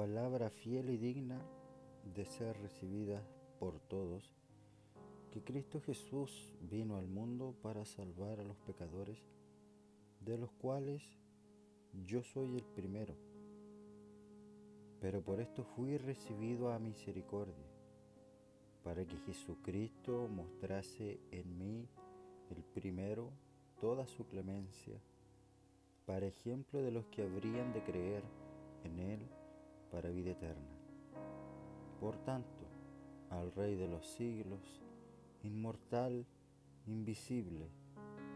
palabra fiel y digna de ser recibida por todos, que Cristo Jesús vino al mundo para salvar a los pecadores, de los cuales yo soy el primero. Pero por esto fui recibido a misericordia, para que Jesucristo mostrase en mí el primero toda su clemencia, para ejemplo de los que habrían de creer en Él para vida eterna. Por tanto, al Rey de los siglos, inmortal, invisible,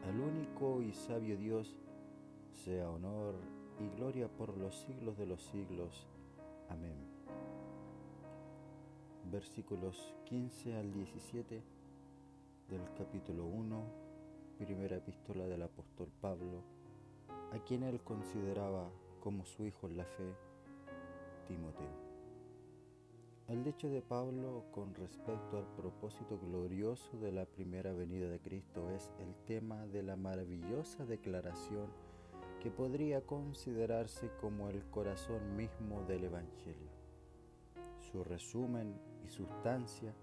al único y sabio Dios, sea honor y gloria por los siglos de los siglos. Amén. Versículos 15 al 17 del capítulo 1, primera epístola del apóstol Pablo, a quien él consideraba como su hijo en la fe, Timoteo. El dicho de Pablo con respecto al propósito glorioso de la primera venida de Cristo es el tema de la maravillosa declaración que podría considerarse como el corazón mismo del Evangelio. Su resumen y sustancia,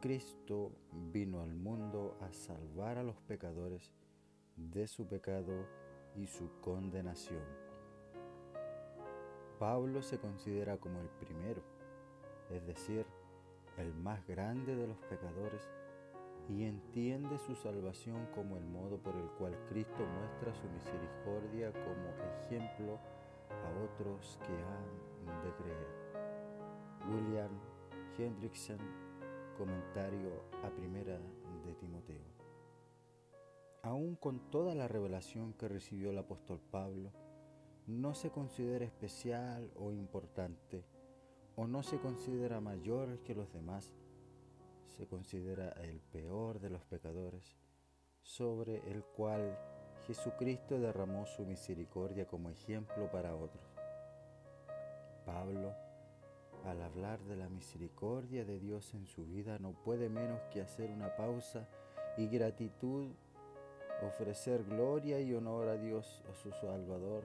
Cristo vino al mundo a salvar a los pecadores de su pecado y su condenación. Pablo se considera como el primero es decir, el más grande de los pecadores, y entiende su salvación como el modo por el cual Cristo muestra su misericordia como ejemplo a otros que han de creer. William Hendrickson, comentario a primera de Timoteo. Aún con toda la revelación que recibió el apóstol Pablo, no se considera especial o importante o no se considera mayor que los demás, se considera el peor de los pecadores, sobre el cual Jesucristo derramó su misericordia como ejemplo para otros. Pablo, al hablar de la misericordia de Dios en su vida, no puede menos que hacer una pausa y gratitud, ofrecer gloria y honor a Dios, a su Salvador,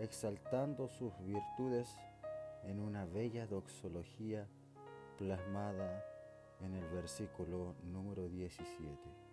exaltando sus virtudes en una bella doxología plasmada en el versículo número 17.